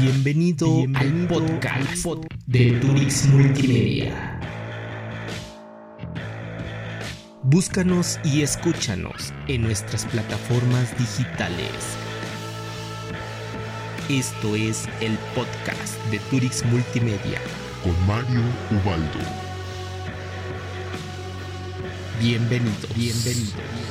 Bienvenido, al podcast de Turix Multimedia. Búscanos y escúchanos en nuestras plataformas digitales. Esto es el podcast de Turix Multimedia con Mario Ubaldo. Bienvenido, bienvenido.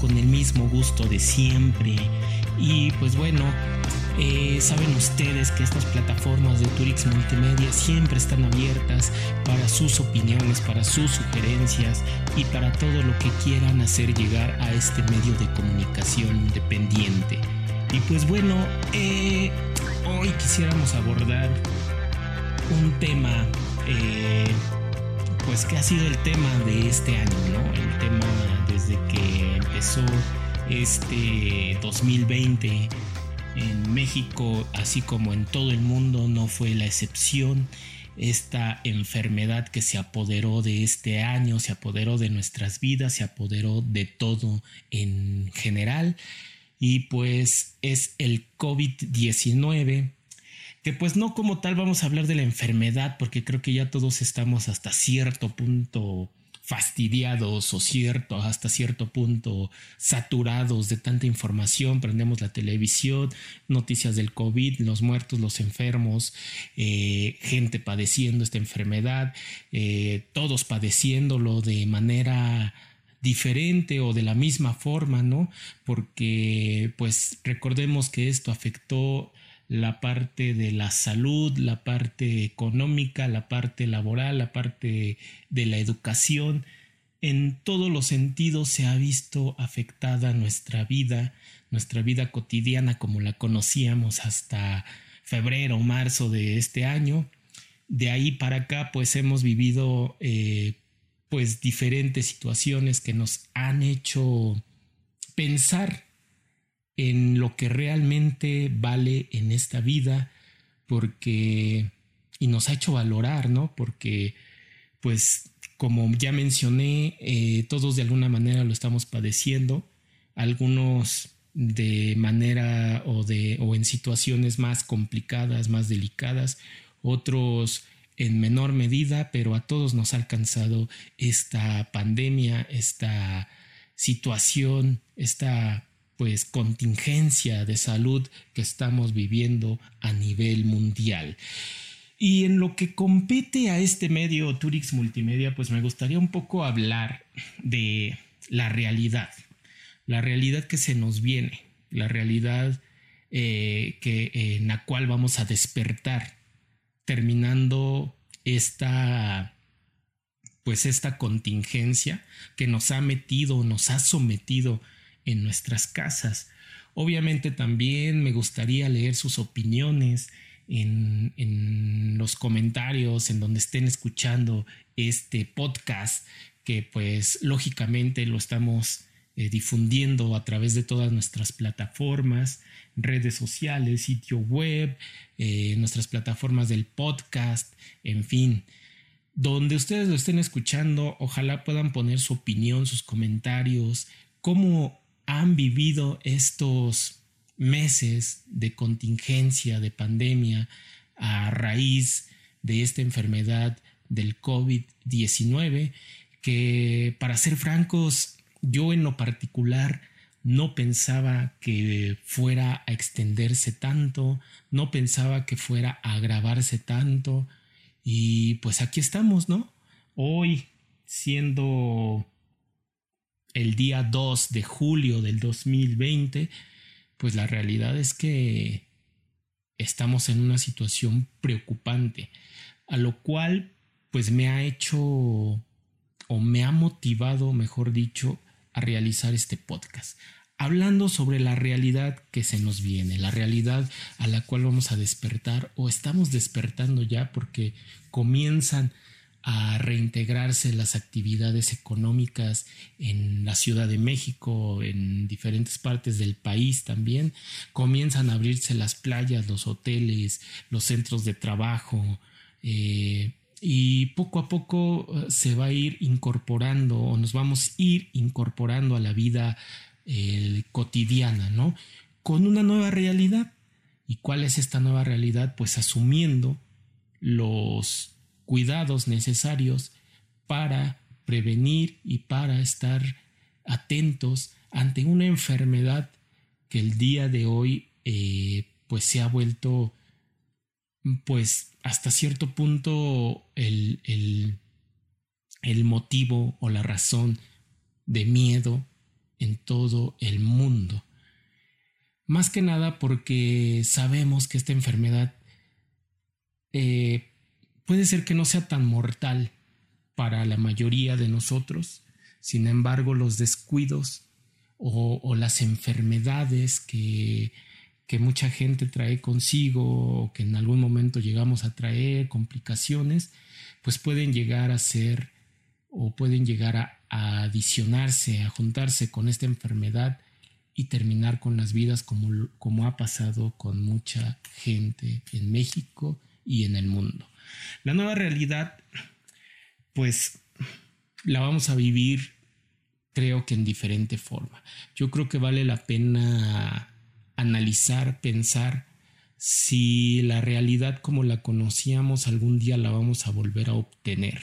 Con el mismo gusto de siempre. Y pues bueno, eh, saben ustedes que estas plataformas de Turix Multimedia siempre están abiertas para sus opiniones, para sus sugerencias y para todo lo que quieran hacer llegar a este medio de comunicación independiente. Y pues bueno, eh, hoy quisiéramos abordar un tema, eh, pues que ha sido el tema de este año, ¿no? El tema desde que empezó este 2020 en México, así como en todo el mundo, no fue la excepción. Esta enfermedad que se apoderó de este año, se apoderó de nuestras vidas, se apoderó de todo en general. Y pues es el COVID-19 que pues no como tal vamos a hablar de la enfermedad porque creo que ya todos estamos hasta cierto punto fastidiados o cierto, hasta cierto punto saturados de tanta información, prendemos la televisión, noticias del COVID, los muertos, los enfermos, eh, gente padeciendo esta enfermedad, eh, todos padeciéndolo de manera diferente o de la misma forma, ¿no? Porque pues recordemos que esto afectó la parte de la salud, la parte económica, la parte laboral, la parte de la educación. En todos los sentidos se ha visto afectada nuestra vida, nuestra vida cotidiana como la conocíamos hasta febrero o marzo de este año. De ahí para acá pues hemos vivido eh, pues diferentes situaciones que nos han hecho pensar en lo que realmente vale en esta vida, porque, y nos ha hecho valorar, ¿no? Porque, pues, como ya mencioné, eh, todos de alguna manera lo estamos padeciendo, algunos de manera o de o en situaciones más complicadas, más delicadas, otros en menor medida, pero a todos nos ha alcanzado esta pandemia, esta situación, esta pues contingencia de salud que estamos viviendo a nivel mundial. Y en lo que compete a este medio Turix Multimedia, pues me gustaría un poco hablar de la realidad, la realidad que se nos viene, la realidad eh, que, en la cual vamos a despertar terminando esta pues esta contingencia que nos ha metido, nos ha sometido en nuestras casas. Obviamente también me gustaría leer sus opiniones en, en, los comentarios, en donde estén escuchando este podcast, que pues lógicamente lo estamos eh, difundiendo a través de todas nuestras plataformas, redes sociales, sitio web, eh, nuestras plataformas del podcast, en fin. Donde ustedes lo estén escuchando, ojalá puedan poner su opinión, sus comentarios, cómo han vivido estos meses de contingencia, de pandemia, a raíz de esta enfermedad del COVID-19, que para ser francos, yo en lo particular no pensaba que fuera a extenderse tanto, no pensaba que fuera a agravarse tanto, y pues aquí estamos, ¿no? Hoy siendo el día 2 de julio del 2020, pues la realidad es que estamos en una situación preocupante, a lo cual pues me ha hecho o me ha motivado, mejor dicho, a realizar este podcast, hablando sobre la realidad que se nos viene, la realidad a la cual vamos a despertar o estamos despertando ya porque comienzan a reintegrarse las actividades económicas en la Ciudad de México, en diferentes partes del país también. Comienzan a abrirse las playas, los hoteles, los centros de trabajo. Eh, y poco a poco eh, se va a ir incorporando o nos vamos a ir incorporando a la vida eh, cotidiana, ¿no? Con una nueva realidad. ¿Y cuál es esta nueva realidad? Pues asumiendo los cuidados necesarios para prevenir y para estar atentos ante una enfermedad que el día de hoy eh, pues se ha vuelto pues hasta cierto punto el, el, el motivo o la razón de miedo en todo el mundo. Más que nada porque sabemos que esta enfermedad eh, puede ser que no sea tan mortal para la mayoría de nosotros, sin embargo los descuidos o, las enfermedades que, mucha gente trae consigo o que en algún momento llegamos a traer, complicaciones, pues pueden llegar a ser o pueden llegar a, adicionarse, a juntarse con esta enfermedad y terminar con las vidas como ha pasado con mucha gente en México y en el mundo. La nueva realidad, pues la vamos a vivir creo que en diferente forma. Yo creo que vale la pena analizar, pensar si la realidad como la conocíamos algún día la vamos a volver a obtener.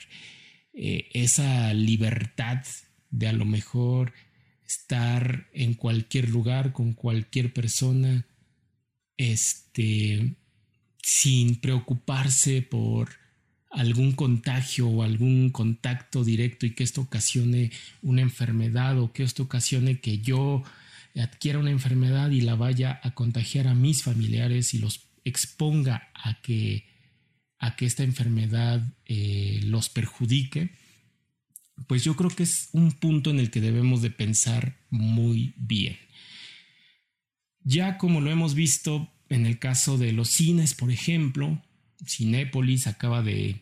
Eh, esa libertad de a lo mejor estar en cualquier lugar con cualquier persona, este, sin preocuparse por algún contagio o algún contacto directo y que esto ocasione una enfermedad o que esto ocasione que yo adquiera una enfermedad y la vaya a contagiar a mis familiares y los exponga a que, a que esta enfermedad eh, los perjudique, pues yo creo que es un punto en el que debemos de pensar muy bien. Ya como lo hemos visto en el caso de los cines, por ejemplo, Cinépolis acaba de,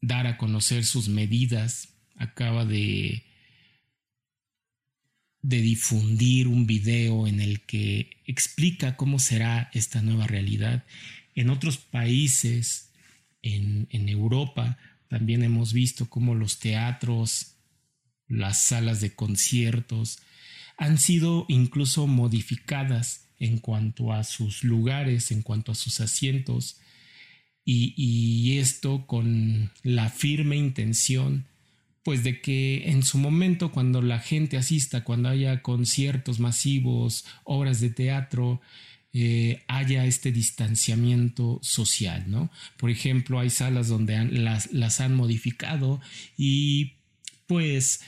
dar a conocer sus medidas, acaba de, difundir un video en el que explica cómo será esta nueva realidad. En otros países, en Europa, también hemos visto cómo los teatros, las salas de conciertos, han sido incluso modificadas en cuanto a sus lugares, en cuanto a sus asientos, y, esto con la firme intención pues de que en su momento cuando la gente asista, cuando haya conciertos masivos, obras de teatro, eh, haya este distanciamiento social, ¿no? Por ejemplo, hay salas donde las, han modificado y pues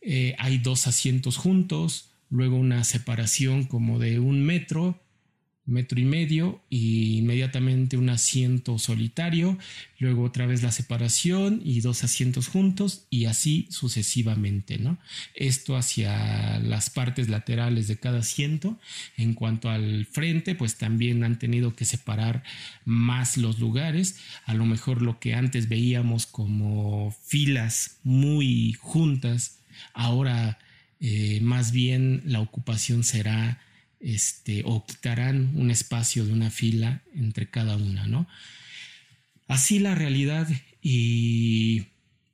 eh, hay dos asientos juntos, luego una separación como de un metro, metro y medio, y inmediatamente un asiento solitario, luego otra vez la separación y dos asientos juntos, y así sucesivamente, ¿no? Esto hacia las partes laterales de cada asiento. En cuanto al frente, pues también han tenido que separar más los lugares. A lo mejor lo que antes veíamos como filas muy juntas, ahora eh, más bien la ocupación será este, o quitarán un espacio de una fila entre cada una, ¿no? Así la realidad y,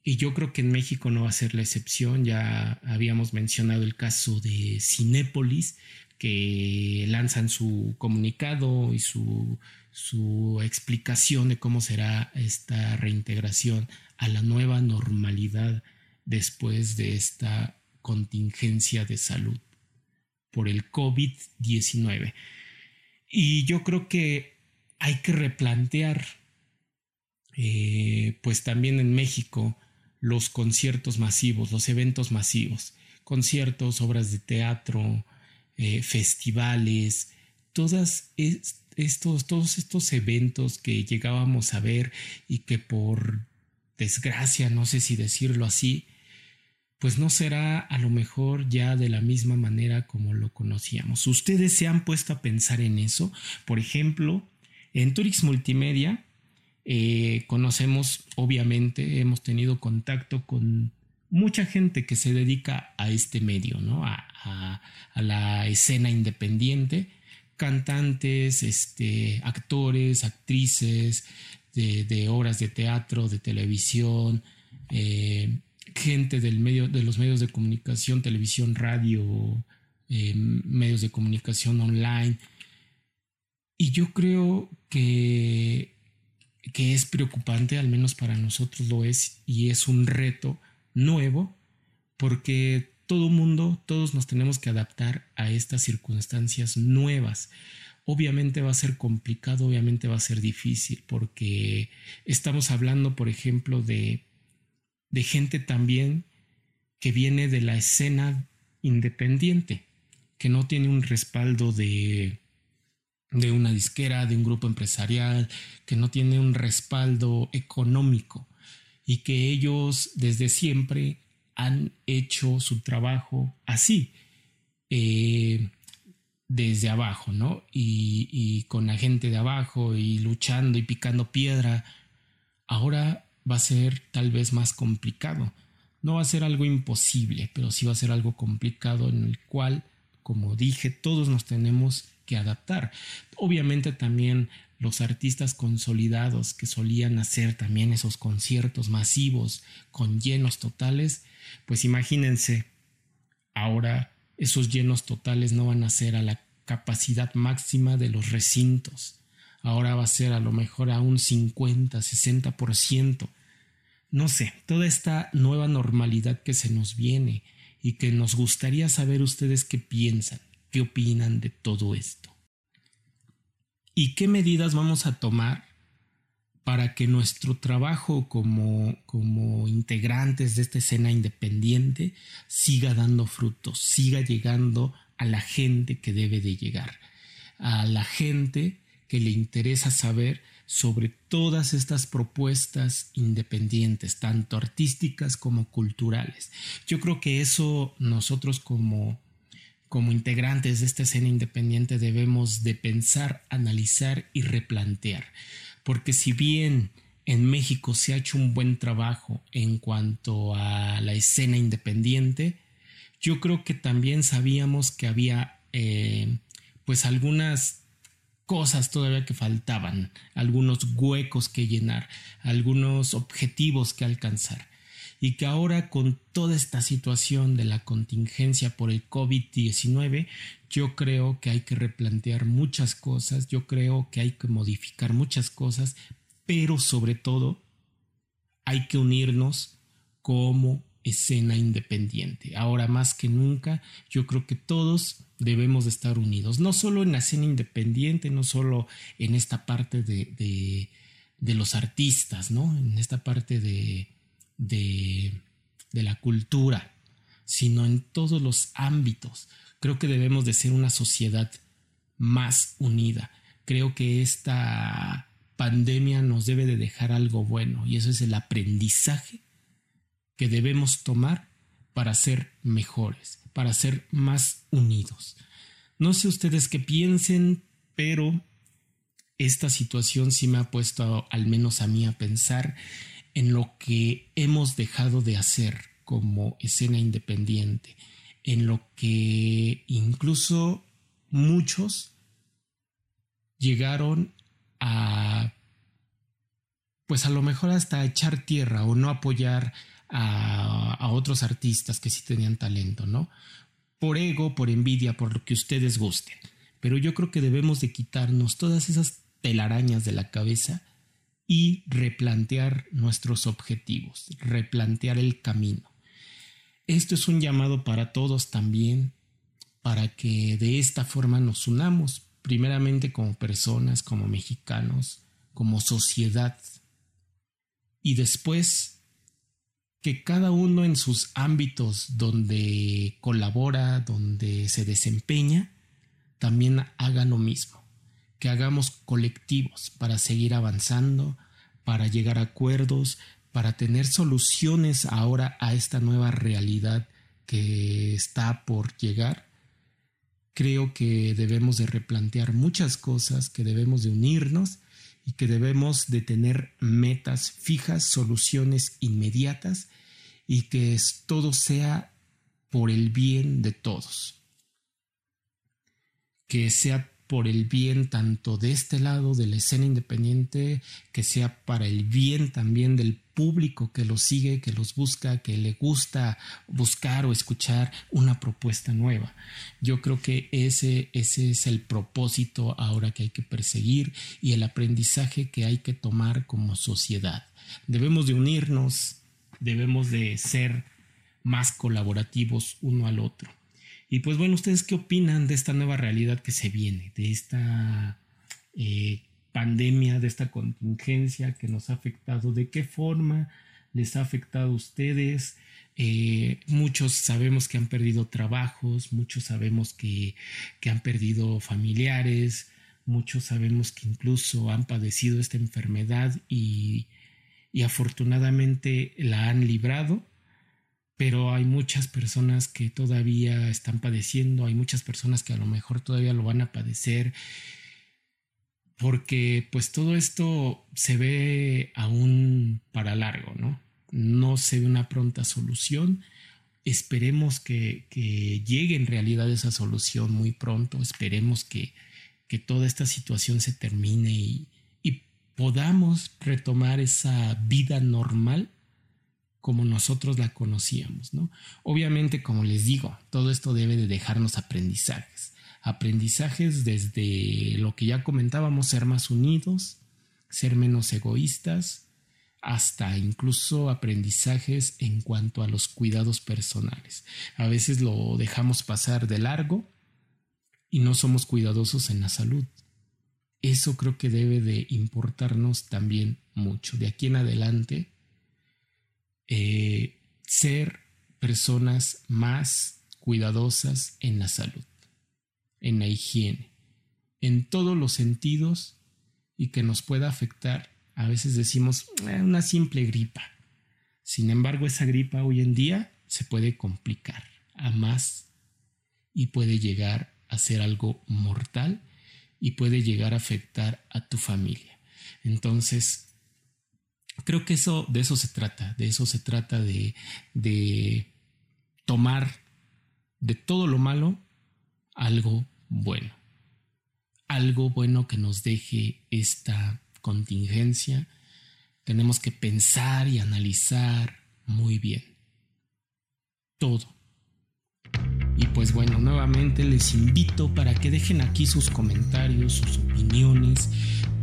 y, yo creo que en México no va a ser la excepción, ya habíamos mencionado el caso de Cinépolis, que lanzan su comunicado y su, su explicación de cómo será esta reintegración a la nueva normalidad después de esta contingencia de salud por el COVID-19. Y yo creo que hay que replantear, eh, pues también en México, los conciertos masivos, los eventos masivos, conciertos, obras de teatro, eh, festivales, todas estos, todos estos eventos que llegábamos a ver y que por desgracia, no sé si decirlo así, pues no será a lo mejor ya de la misma manera como lo conocíamos. ¿Ustedes se han puesto a pensar en eso? Por ejemplo, en Turix Multimedia Eh, conocemos, obviamente, hemos tenido contacto con mucha gente que se dedica a este medio, ¿no? A, la escena independiente, cantantes, este, actores, actrices de, obras de teatro, de televisión, eh, gente del medio, de los medios de comunicación, televisión, radio, eh, medios de comunicación online. Y yo creo que que es preocupante, al menos para nosotros lo es, y es un reto nuevo, porque todo mundo, todos nos tenemos que adaptar a estas circunstancias nuevas. Obviamente va a ser complicado, obviamente va a ser difícil, porque estamos hablando, por ejemplo, de, de gente también que viene de la escena independiente, que no tiene un respaldo de, de una disquera, de un grupo empresarial, que no tiene un respaldo económico y que ellos desde siempre han hecho su trabajo así, eh, desde abajo, ¿no? Y, y con la gente de abajo y luchando y picando piedra. Ahora va a ser tal vez más complicado. No va a ser algo imposible, pero sí va a ser algo complicado en el cual, como dije, todos nos tenemos que adaptar. Obviamente también los artistas consolidados que solían hacer también esos conciertos masivos con llenos totales, pues imagínense, ahora esos llenos totales no van a ser a la capacidad máxima de los recintos. Ahora va a ser a lo mejor a un 50, 60%. No sé, toda esta nueva normalidad que se nos viene y que nos gustaría saber ustedes qué piensan. ¿Qué opinan de todo esto? ¿Y qué medidas vamos a tomar para que nuestro trabajo como, como integrantes de esta escena independiente siga dando frutos, siga llegando a la gente que debe de llegar, a la gente que le interesa saber sobre todas estas propuestas independientes, tanto artísticas como culturales. Yo creo que eso nosotros como como integrantes de esta escena independiente debemos de pensar, analizar y replantear. Porque si bien en México se ha hecho un buen trabajo en cuanto a la escena independiente, yo creo que también sabíamos que había eh, pues algunas cosas todavía que faltaban, algunos huecos que llenar, algunos objetivos que alcanzar. Y que ahora con toda esta situación de la contingencia por el COVID-19, yo creo que hay que replantear muchas cosas, yo creo que hay que modificar muchas cosas, pero sobre todo hay que unirnos como escena independiente. Ahora más que nunca, yo creo que todos debemos de estar unidos, no solo en la escena independiente, no solo en esta parte de, de, de los artistas, ¿no? En esta parte de, de, la cultura, sino en todos los ámbitos. Creo que debemos de ser una sociedad más unida. Creo que esta pandemia nos debe de dejar algo bueno y eso es el aprendizaje que debemos tomar para ser mejores, para ser más unidos. No sé ustedes qué piensen, pero esta situación sí me ha puesto al menos a mí a pensar en lo que hemos dejado de hacer como escena independiente, en lo que incluso muchos llegaron a pues a lo mejor hasta echar tierra o no apoyar a, otros artistas que sí tenían talento, ¿no? Por ego, por envidia, por lo que ustedes gusten. Pero yo creo que debemos de quitarnos todas esas telarañas de la cabeza y replantear nuestros objetivos, replantear el camino. Esto es un llamado para todos también, para que de esta forma nos unamos, primeramente como personas, como mexicanos, como sociedad, y después que cada uno en sus ámbitos donde colabora, donde se desempeña, también haga lo mismo que hagamos colectivos para seguir avanzando, para llegar a acuerdos, para tener soluciones ahora a esta nueva realidad que está por llegar. Creo que debemos de replantear muchas cosas, que debemos de unirnos y que debemos de tener metas fijas, soluciones inmediatas y que todo sea por el bien de todos. Que sea por el bien tanto de este lado de la escena independiente, que sea para el bien también del público que los sigue, que los busca, que le gusta buscar o escuchar una propuesta nueva. Yo creo que ese, ese es el propósito ahora que hay que perseguir y el aprendizaje que hay que tomar como sociedad. Debemos de unirnos, debemos de ser más colaborativos uno al otro. Y pues bueno, ¿ustedes qué opinan de esta nueva realidad que se viene, de esta eh, pandemia, de esta contingencia que nos ha afectado? ¿De qué forma les ha afectado a ustedes? Eh, muchos sabemos que han perdido trabajos, muchos sabemos que, que han perdido familiares, muchos sabemos que incluso han padecido esta enfermedad y, y afortunadamente la han librado pero hay muchas personas que todavía están padeciendo, hay muchas personas que a lo mejor todavía lo van a padecer, porque pues todo esto se ve aún para largo, ¿no? No se ve una pronta solución. Esperemos que, llegue en realidad esa solución muy pronto, esperemos que, que toda esta situación se termine y, y podamos retomar esa vida normal como nosotros la conocíamos, ¿no? Obviamente, como les digo, todo esto debe de dejarnos aprendizajes. Aprendizajes desde lo que ya comentábamos, ser más unidos, ser menos egoístas, hasta incluso aprendizajes en cuanto a los cuidados personales. A veces lo dejamos pasar de largo y no somos cuidadosos en la salud. Eso creo que debe de importarnos también mucho. De aquí en adelante, eh, ser personas más cuidadosas en la salud, en la higiene, en todos los sentidos y que nos pueda afectar. A veces decimos eh, una simple gripa. Sin embargo, esa gripa hoy en día se puede complicar a más y puede llegar a ser algo mortal y puede llegar a afectar a tu familia. Entonces, creo que eso, de eso se trata, de eso se trata de, de tomar de todo lo malo algo bueno. Algo bueno que nos deje esta contingencia. Tenemos que pensar y analizar muy bien. Todo. Y pues bueno, nuevamente les invito para que dejen aquí sus comentarios, sus opiniones,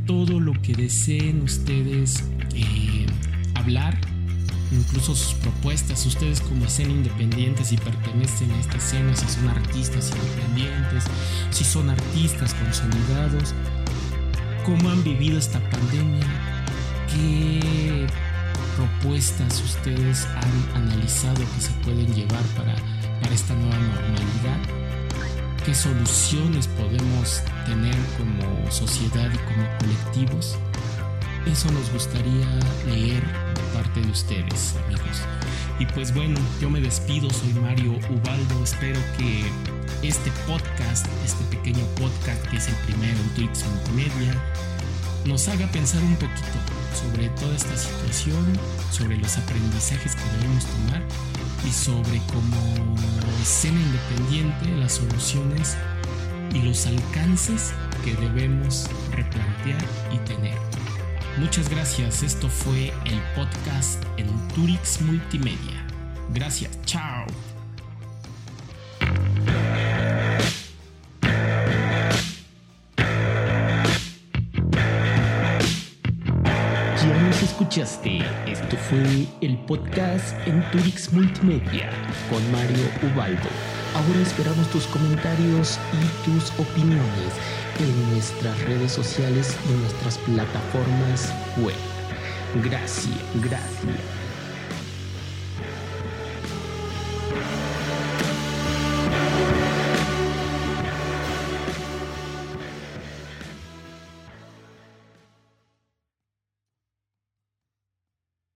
todo lo que deseen ustedes eh, hablar, incluso sus propuestas, ustedes como escena independiente, si pertenecen a esta escena, si son artistas independientes, si son artistas consolidados, cómo han vivido esta pandemia, qué propuestas ustedes han analizado que se pueden llevar para, para esta nueva normalidad qué soluciones podemos tener como sociedad y como colectivos. Eso nos gustaría leer parte de ustedes, amigos. Y pues bueno, yo me despido, soy Mario Ubaldo, espero que este podcast, este pequeño podcast que es el primero en Twix Multimedia, nos haga pensar un poquito sobre toda esta situación, sobre los aprendizajes que debemos tomar y sobre cómo escena independiente las soluciones y los alcances que debemos replantear y tener. Muchas gracias, esto fue el podcast en Turix Multimedia. Gracias, chao. Escuchaste, esto fue el podcast en Turix Multimedia con Mario Ubaldo. Ahora esperamos tus comentarios y tus opiniones en nuestras redes sociales y en nuestras plataformas web. Gracias, gracias.